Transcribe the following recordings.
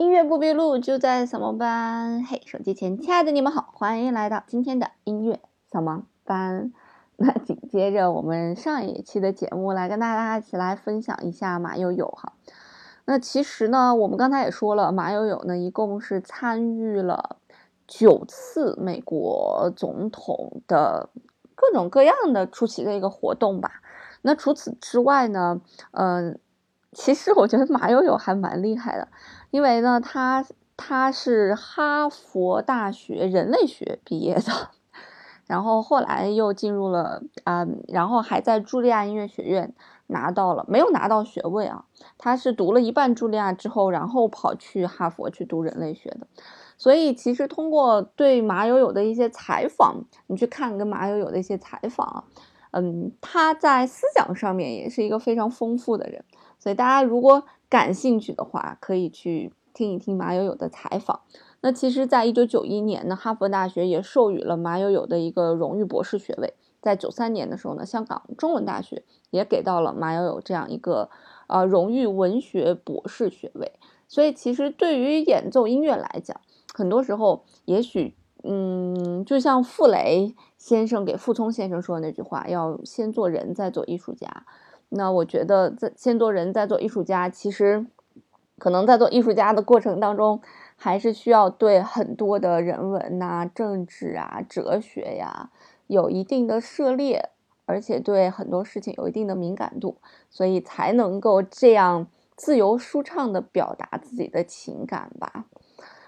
音乐不迷路，就在扫盲班。嘿，手机前亲爱的你们好，欢迎来到今天的音乐扫盲班。那紧接着我们上一期的节目，来跟大家一起来分享一下马友友哈。那其实呢，我们刚才也说了，马友友呢一共是参与了九次美国总统的各种各样的出席的一个活动吧。那除此之外呢，嗯。其实我觉得马友友还蛮厉害的，因为呢，他他是哈佛大学人类学毕业的，然后后来又进入了啊，然后还在茱莉亚音乐学院拿到了，没有拿到学位啊，他是读了一半茱莉亚之后，然后跑去哈佛去读人类学的，所以其实通过对马友友的一些采访，你去看跟马友友的一些采访，嗯，他在思想上面也是一个非常丰富的人。所以大家如果感兴趣的话，可以去听一听马友友的采访。那其实，在一九九一年呢，哈佛大学也授予了马友友的一个荣誉博士学位。在九三年的时候呢，香港中文大学也给到了马友友这样一个呃荣誉文学博士学位。所以，其实对于演奏音乐来讲，很多时候也许，嗯，就像傅雷先生给傅聪先生说的那句话：“要先做人，再做艺术家。”那我觉得，在先做人，再做艺术家，其实可能在做艺术家的过程当中，还是需要对很多的人文呐、政治啊、哲学呀有一定的涉猎，而且对很多事情有一定的敏感度，所以才能够这样自由舒畅的表达自己的情感吧。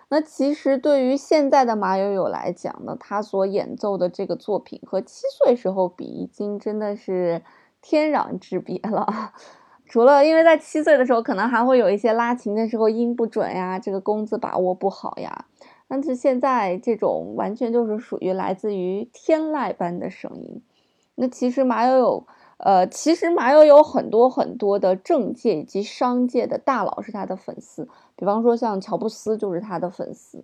那其实对于现在的马友友来讲呢，他所演奏的这个作品和七岁时候比，已经真的是。天壤之别了，除了因为在七岁的时候，可能还会有一些拉琴的时候音不准呀，这个弓子把握不好呀。但是现在这种完全就是属于来自于天籁般的声音。那其实马友友，呃，其实马友友很多很多的政界以及商界的大佬是他的粉丝，比方说像乔布斯就是他的粉丝。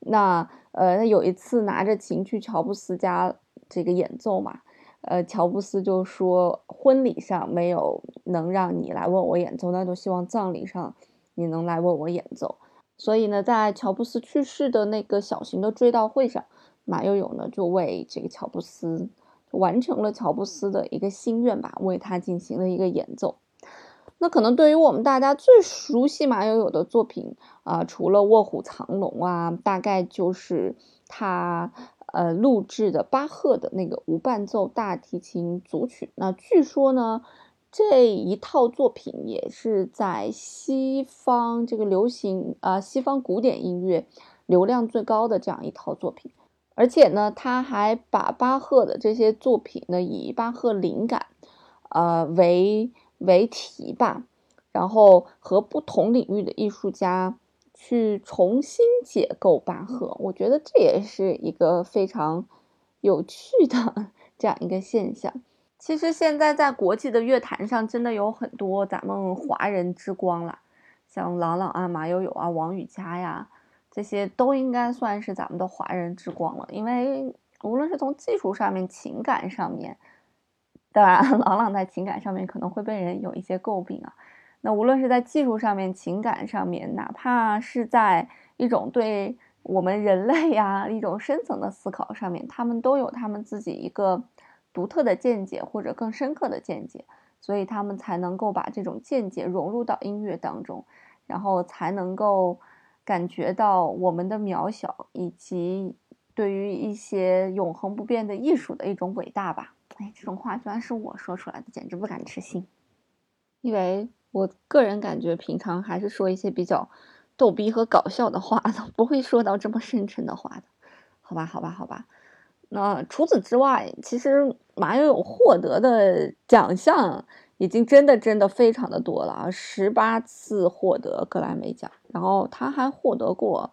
那呃，他有一次拿着琴去乔布斯家这个演奏嘛。呃，乔布斯就说，婚礼上没有能让你来为我演奏，那就希望葬礼上你能来为我演奏。所以呢，在乔布斯去世的那个小型的追悼会上，马友友呢就为这个乔布斯完成了乔布斯的一个心愿吧，为他进行了一个演奏。那可能对于我们大家最熟悉马友友的作品啊，除了《卧虎藏龙》啊，大概就是他。呃，录制的巴赫的那个无伴奏大提琴组曲，那据说呢，这一套作品也是在西方这个流行啊，西方古典音乐流量最高的这样一套作品，而且呢，他还把巴赫的这些作品呢，以巴赫灵感，呃为为题吧，然后和不同领域的艺术家。去重新解构巴赫，我觉得这也是一个非常有趣的 这样一个现象。其实现在在国际的乐坛上，真的有很多咱们华人之光了，像郎朗啊、马友友啊、王羽佳呀，这些都应该算是咱们的华人之光了。因为无论是从技术上面、情感上面，当然 朗朗在情感上面可能会被人有一些诟病啊。那无论是在技术上面、情感上面，哪怕是在一种对我们人类呀一种深层的思考上面，他们都有他们自己一个独特的见解或者更深刻的见解，所以他们才能够把这种见解融入到音乐当中，然后才能够感觉到我们的渺小，以及对于一些永恒不变的艺术的一种伟大吧。哎，这种话居然是我说出来的，简直不敢置信，因为。我个人感觉，平常还是说一些比较逗逼和搞笑的话的，不会说到这么深沉的话的，好吧，好吧，好吧。那除此之外，其实马友友获得的奖项已经真的真的非常的多了啊，十八次获得格莱美奖，然后他还获得过，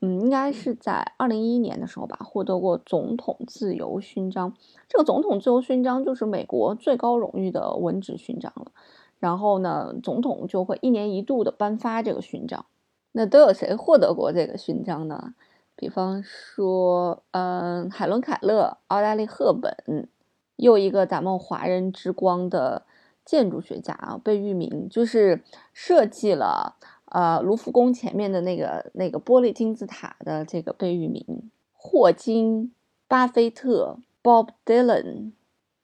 嗯，应该是在二零一一年的时候吧，获得过总统自由勋章。这个总统自由勋章就是美国最高荣誉的文职勋章了。然后呢，总统就会一年一度的颁发这个勋章。那都有谁获得过这个勋章呢？比方说，嗯，海伦·凯勒、奥黛丽·赫本，又一个咱们华人之光的建筑学家啊，贝聿铭，就是设计了呃卢浮宫前面的那个那个玻璃金字塔的这个贝聿铭、霍金、巴菲特、Bob Dylan，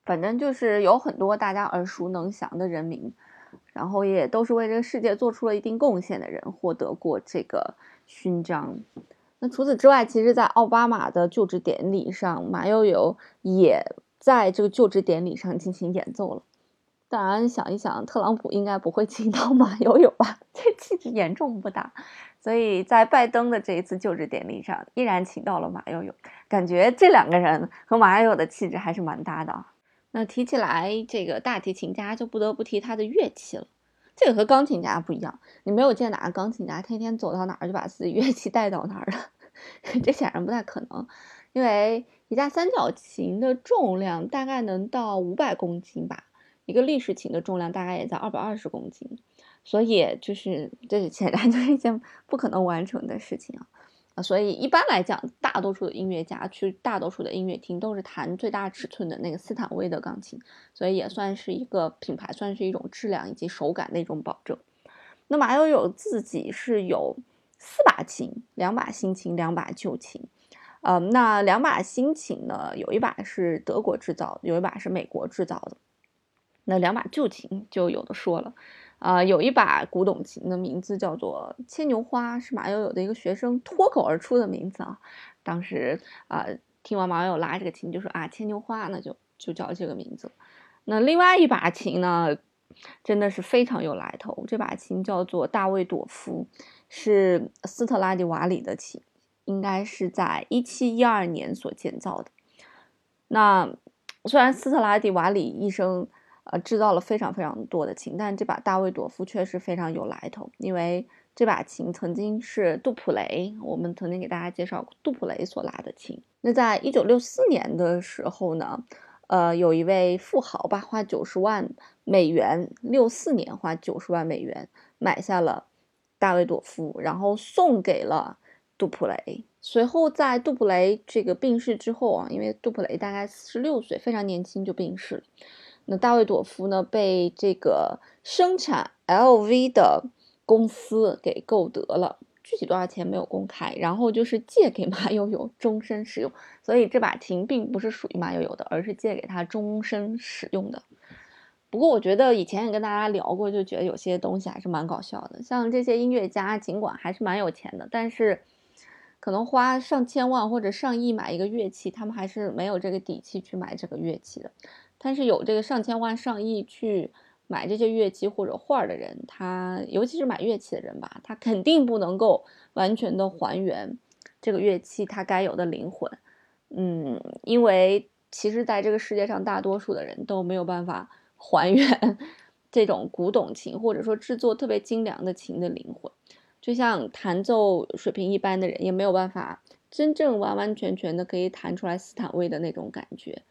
反正就是有很多大家耳熟能详的人名，然后也都是为这个世界做出了一定贡献的人，获得过这个勋章。那除此之外，其实，在奥巴马的就职典礼上，马友友也在这个就职典礼上进行演奏了。当然，想一想，特朗普应该不会请到马友友吧？这气质严重不搭。所以在拜登的这一次就职典礼上，依然请到了马友友，感觉这两个人和马友友的气质还是蛮搭的。那提起来这个大提琴家，就不得不提他的乐器了。这个和钢琴家不一样，你没有见哪个钢琴家天天走到哪儿就把自己乐器带到哪儿了，这显然不太可能，因为一架三角琴的重量大概能到五百公斤吧。一个立式琴的重量大概也在二百二十公斤，所以就是这显然就是一件不可能完成的事情啊啊！所以一般来讲，大多数的音乐家去大多数的音乐厅都是弹最大尺寸的那个斯坦威的钢琴，所以也算是一个品牌，算是一种质量以及手感的一种保证。那马友友自己是有四把琴，两把新琴，两把旧琴。呃，那两把新琴呢，有一把是德国制造，有一把是美国制造的。那两把旧琴就有的说了，啊，有一把古董琴的名字叫做牵牛花，是马友友的一个学生脱口而出的名字啊。当时啊，听完马友友拉这个琴，就说啊，牵牛花，那就就叫这个名字。那另外一把琴呢，真的是非常有来头，这把琴叫做大卫朵夫，是斯特拉迪瓦里的琴，应该是在一七一二年所建造的。那虽然斯特拉迪瓦里一生呃，制造了非常非常多的琴，但这把大卫朵夫确实非常有来头，因为这把琴曾经是杜普雷，我们曾经给大家介绍过杜普雷所拉的琴。那在一九六四年的时候呢，呃，有一位富豪吧，花九十万美元，六四年花九十万美元买下了大卫朵夫，然后送给了杜普雷。随后在杜普雷这个病逝之后啊，因为杜普雷大概四十六岁，非常年轻就病逝了。那大卫朵夫呢？被这个生产 LV 的公司给购得了，具体多少钱没有公开。然后就是借给马友友终身使用，所以这把琴并不是属于马友友的，而是借给他终身使用的。不过我觉得以前也跟大家聊过，就觉得有些东西还是蛮搞笑的。像这些音乐家，尽管还是蛮有钱的，但是可能花上千万或者上亿买一个乐器，他们还是没有这个底气去买这个乐器的。但是有这个上千万、上亿去买这些乐器或者画的人，他尤其是买乐器的人吧，他肯定不能够完全的还原这个乐器它该有的灵魂。嗯，因为其实在这个世界上，大多数的人都没有办法还原 这种古董琴，或者说制作特别精良的琴的灵魂。就像弹奏水平一般的人，也没有办法真正完完全全的可以弹出来斯坦威的那种感觉。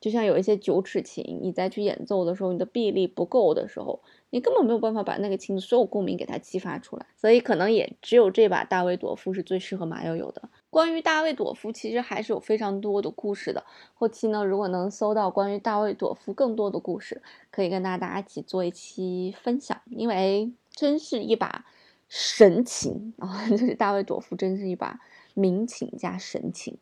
就像有一些九齿琴，你再去演奏的时候，你的臂力不够的时候，你根本没有办法把那个琴的所有共鸣给它激发出来。所以可能也只有这把大卫朵夫是最适合马友友的。关于大卫朵夫，其实还是有非常多的故事的。后期呢，如果能搜到关于大卫朵夫更多的故事，可以跟大家一起做一期分享。因为真是一把神琴啊，就是大卫朵夫真是一把名琴加神琴。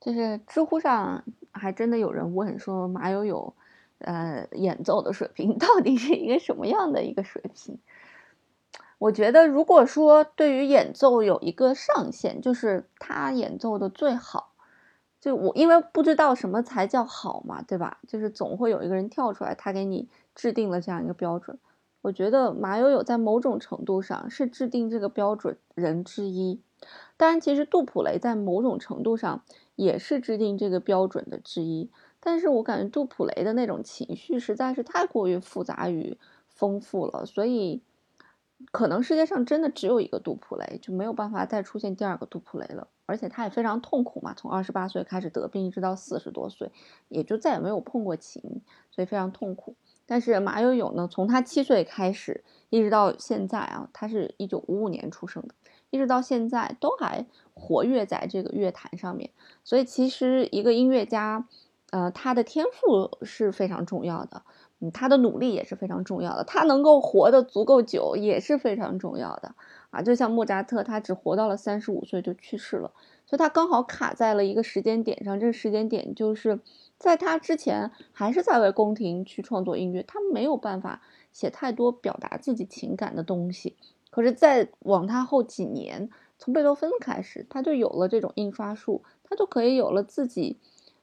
就是知乎上还真的有人问说马友友，呃，演奏的水平到底是一个什么样的一个水平？我觉得如果说对于演奏有一个上限，就是他演奏的最好，就我因为不知道什么才叫好嘛，对吧？就是总会有一个人跳出来，他给你制定了这样一个标准。我觉得马友友在某种程度上是制定这个标准人之一。当然，其实杜普雷在某种程度上。也是制定这个标准的之一，但是我感觉杜普雷的那种情绪实在是太过于复杂与丰富了，所以可能世界上真的只有一个杜普雷，就没有办法再出现第二个杜普雷了。而且他也非常痛苦嘛，从二十八岁开始得病，一直到四十多岁，也就再也没有碰过琴，所以非常痛苦。但是马友友呢，从他七岁开始，一直到现在啊，他是一九五五年出生的。一直到现在都还活跃在这个乐坛上面，所以其实一个音乐家，呃，他的天赋是非常重要的，嗯，他的努力也是非常重要的，他能够活得足够久也是非常重要的啊。就像莫扎特，他只活到了三十五岁就去世了，所以他刚好卡在了一个时间点上。这个时间点就是在他之前还是在为宫廷去创作音乐，他没有办法写太多表达自己情感的东西。可是再往他后几年，从贝多芬开始，他就有了这种印刷术，他就可以有了自己。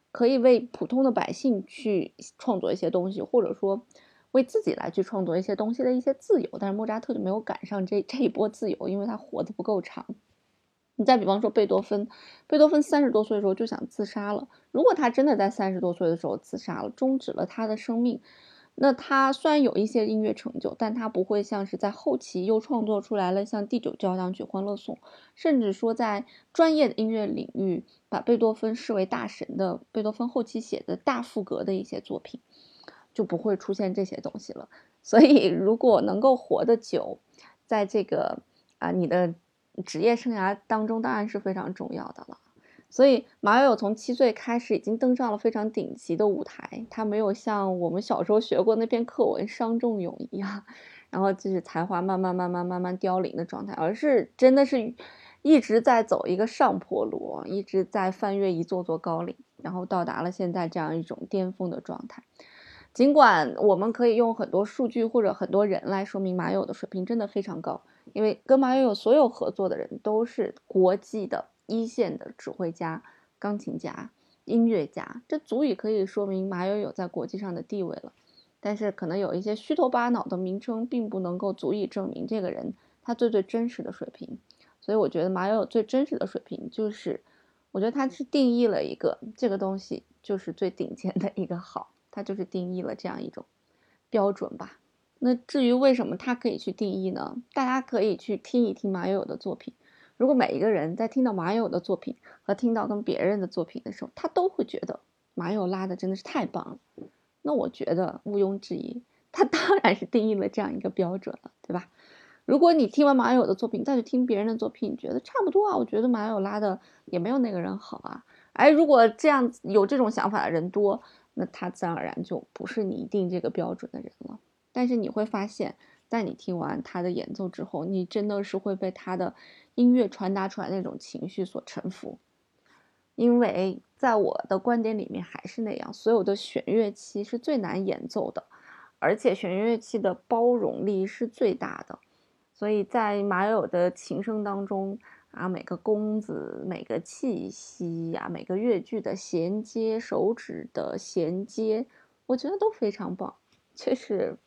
可以为普通的百姓去创作一些东西，或者说为自己来去创作一些东西的一些自由，但是莫扎特就没有赶上这这一波自由，因为他活得不够长。你再比方说贝多芬，贝多芬三十多岁的时候就想自杀了。如果他真的在三十多岁的时候自杀了，终止了他的生命，那他虽然有一些音乐成就，但他不会像是在后期又创作出来了像第九交响曲、欢乐颂，甚至说在专业的音乐领域。把贝多芬视为大神的贝多芬后期写的大赋格的一些作品，就不会出现这些东西了。所以，如果能够活得久，在这个啊你的职业生涯当中，当然是非常重要的了。所以，马友友从七岁开始已经登上了非常顶级的舞台，他没有像我们小时候学过那篇课文伤仲永一样，然后就是才华慢慢慢慢慢慢凋零的状态，而是真的是。一直在走一个上坡路，一直在翻越一座座高岭，然后到达了现在这样一种巅峰的状态。尽管我们可以用很多数据或者很多人来说明马友的水平真的非常高，因为跟马友友所有合作的人都是国际的一线的指挥家、钢琴家、音乐家，这足以可以说明马友友在国际上的地位了。但是可能有一些虚头巴脑的名称，并不能够足以证明这个人他最最真实的水平。所以我觉得马友友最真实的水平就是，我觉得他是定义了一个这个东西就是最顶尖的一个好，他就是定义了这样一种标准吧。那至于为什么他可以去定义呢？大家可以去听一听马友友的作品。如果每一个人在听到马友的作品和听到跟别人的作品的时候，他都会觉得马友拉的真的是太棒了，那我觉得毋庸置疑，他当然是定义了这样一个标准了，对吧？如果你听完马友的作品，再去听别人的作品，你觉得差不多啊？我觉得马友拉的也没有那个人好啊。哎，如果这样有这种想法的人多，那他自然而然就不是你定这个标准的人了。但是你会发现，在你听完他的演奏之后，你真的是会被他的音乐传达出来那种情绪所臣服。因为在我的观点里面，还是那样，所有的弦乐器是最难演奏的，而且弦乐器的包容力是最大的。所以在马友的琴声当中啊，每个弓子、每个气息呀、每个乐句的衔接、手指的衔接，我觉得都非常棒，确实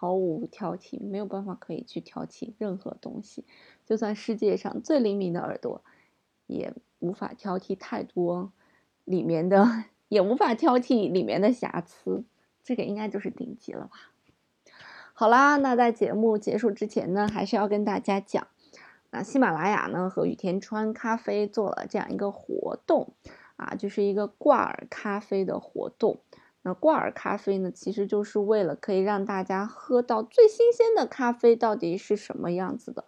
毫无挑剔，没有办法可以去挑剔任何东西。就算世界上最灵敏的耳朵，也无法挑剔太多里面的，也无法挑剔里面的瑕疵。这个应该就是顶级了吧。好啦，那在节目结束之前呢，还是要跟大家讲，那喜马拉雅呢和雨田川咖啡做了这样一个活动，啊，就是一个挂耳咖啡的活动。那挂耳咖啡呢，其实就是为了可以让大家喝到最新鲜的咖啡到底是什么样子的。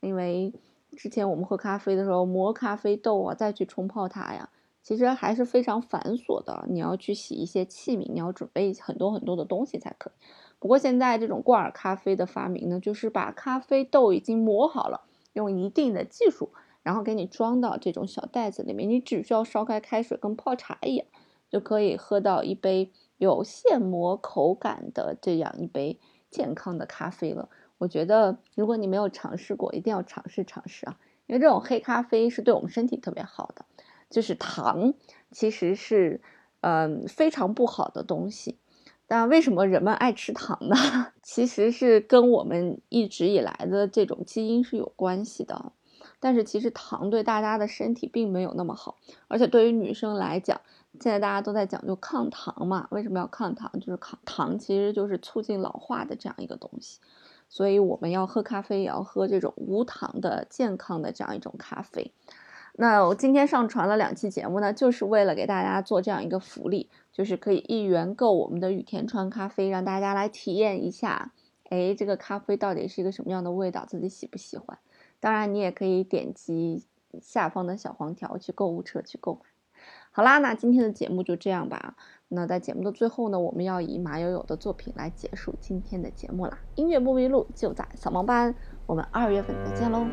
因为之前我们喝咖啡的时候磨咖啡豆啊，再去冲泡它呀，其实还是非常繁琐的。你要去洗一些器皿，你要准备很多很多的东西才可以。不过现在这种挂耳咖啡的发明呢，就是把咖啡豆已经磨好了，用一定的技术，然后给你装到这种小袋子里面，你只需要烧开开水，跟泡茶一样，就可以喝到一杯有现磨口感的这样一杯健康的咖啡了。我觉得如果你没有尝试过，一定要尝试尝试啊，因为这种黑咖啡是对我们身体特别好的，就是糖其实是嗯非常不好的东西。但为什么人们爱吃糖呢？其实是跟我们一直以来的这种基因是有关系的。但是其实糖对大家的身体并没有那么好，而且对于女生来讲，现在大家都在讲究抗糖嘛。为什么要抗糖？就是抗糖其实就是促进老化的这样一个东西。所以我们要喝咖啡，也要喝这种无糖的健康的这样一种咖啡。那我今天上传了两期节目呢，就是为了给大家做这样一个福利。就是可以一元购我们的雨田川咖啡，让大家来体验一下，哎，这个咖啡到底是一个什么样的味道，自己喜不喜欢？当然，你也可以点击下方的小黄条去购物车去购买。好啦，那今天的节目就这样吧。那在节目的最后呢，我们要以马友友的作品来结束今天的节目啦。音乐不迷路，就在扫盲班。我们二月份再见喽。